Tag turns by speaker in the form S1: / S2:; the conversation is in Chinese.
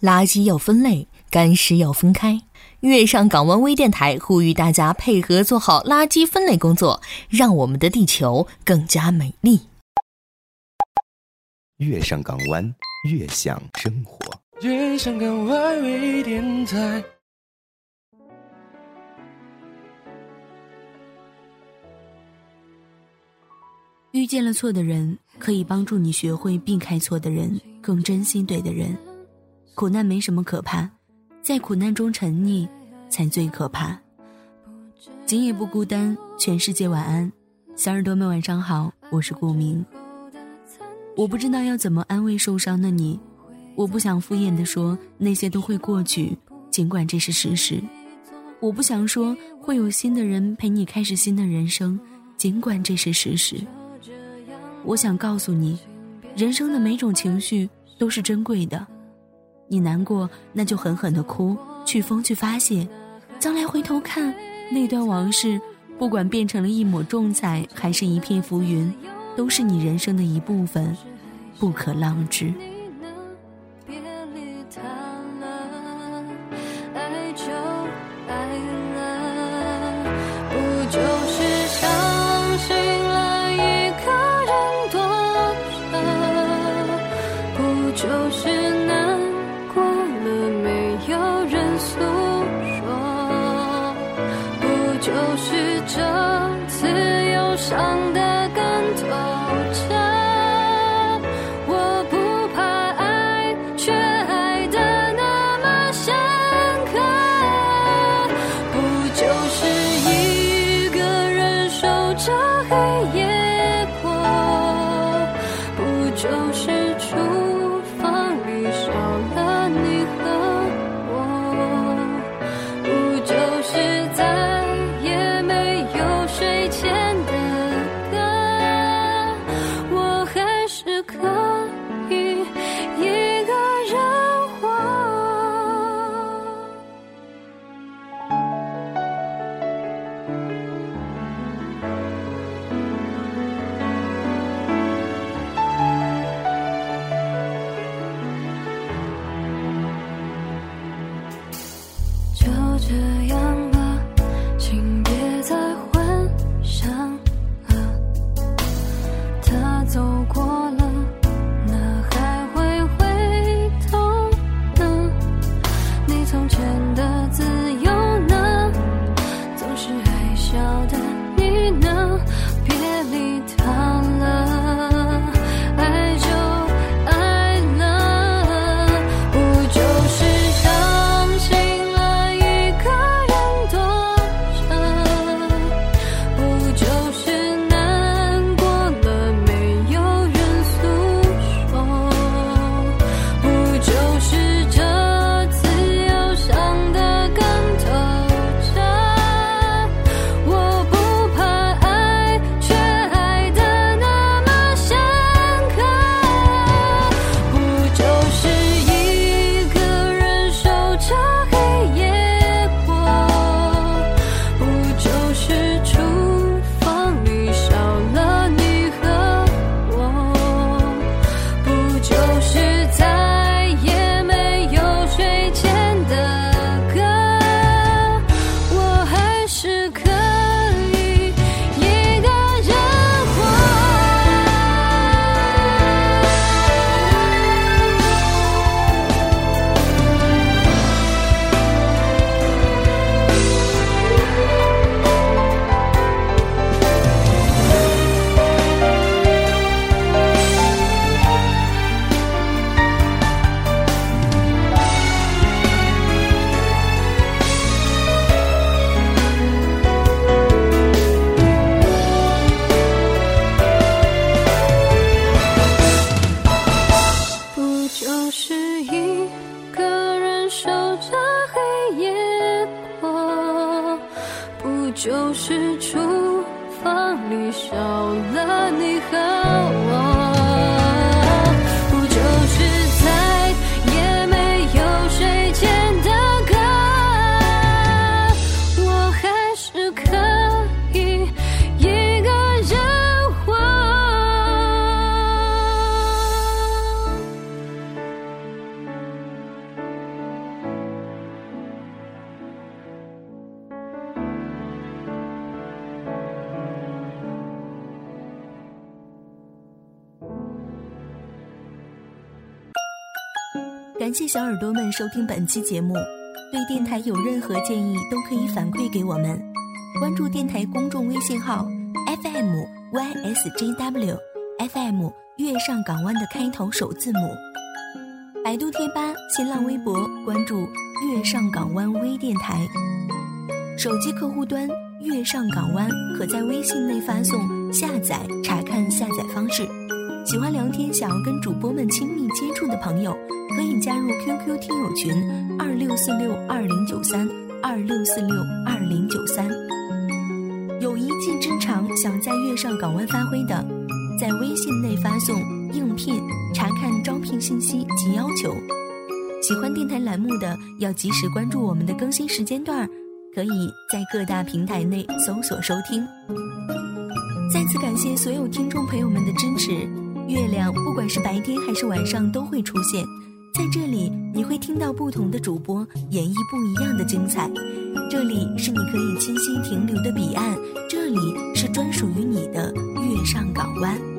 S1: 垃圾要分类，干湿要分开。月上港湾微电台呼吁大家配合做好垃圾分类工作，让我们的地球更加美丽。
S2: 月上港湾，悦享生活。
S3: 月上港湾微电台。
S4: 遇见了错的人，可以帮助你学会避开错的人，更真心对的人。苦难没什么可怕，在苦难中沉溺才最可怕。今夜不孤单，全世界晚安，小耳朵们晚上好，我是顾明。我不知道要怎么安慰受伤的你，我不想敷衍的说那些都会过去，尽管这是事实。我不想说会有新的人陪你开始新的人生，尽管这是事实。我想告诉你，人生的每种情绪都是珍贵的。你难过，那就狠狠的哭，去疯去发泄。将来回头看那段往事，不管变成了一抹重彩，还是一片浮云，都是你人生的一部分，不可浪掷。
S5: 就是许这次忧伤的时刻就是厨房里烧。
S4: 感谢小耳朵们收听本期节目，对电台有任何建议都可以反馈给我们。关注电台公众微信号 FM YSJW FM 月上港湾的开头首字母。百度贴吧、新浪微博关注月上港湾微电台。手机客户端月上港湾可在微信内发送下载查看下载方式。喜欢聊天、想要跟主播们亲密接触的朋友，可以加入 QQ 听友群二六四六二零九三二六四六二零九三。有一技之长想在月上港湾发挥的，在微信内发送应聘查看招聘信息及要求。喜欢电台栏目的，要及时关注我们的更新时间段，可以在各大平台内搜索收听。再次感谢所有听众朋友们的支持。月亮不管是白天还是晚上都会出现在这里你会听到不同的主播演绎不一样的精彩。这里是你可以清晰停留的彼岸这里是专属于你的月上港湾。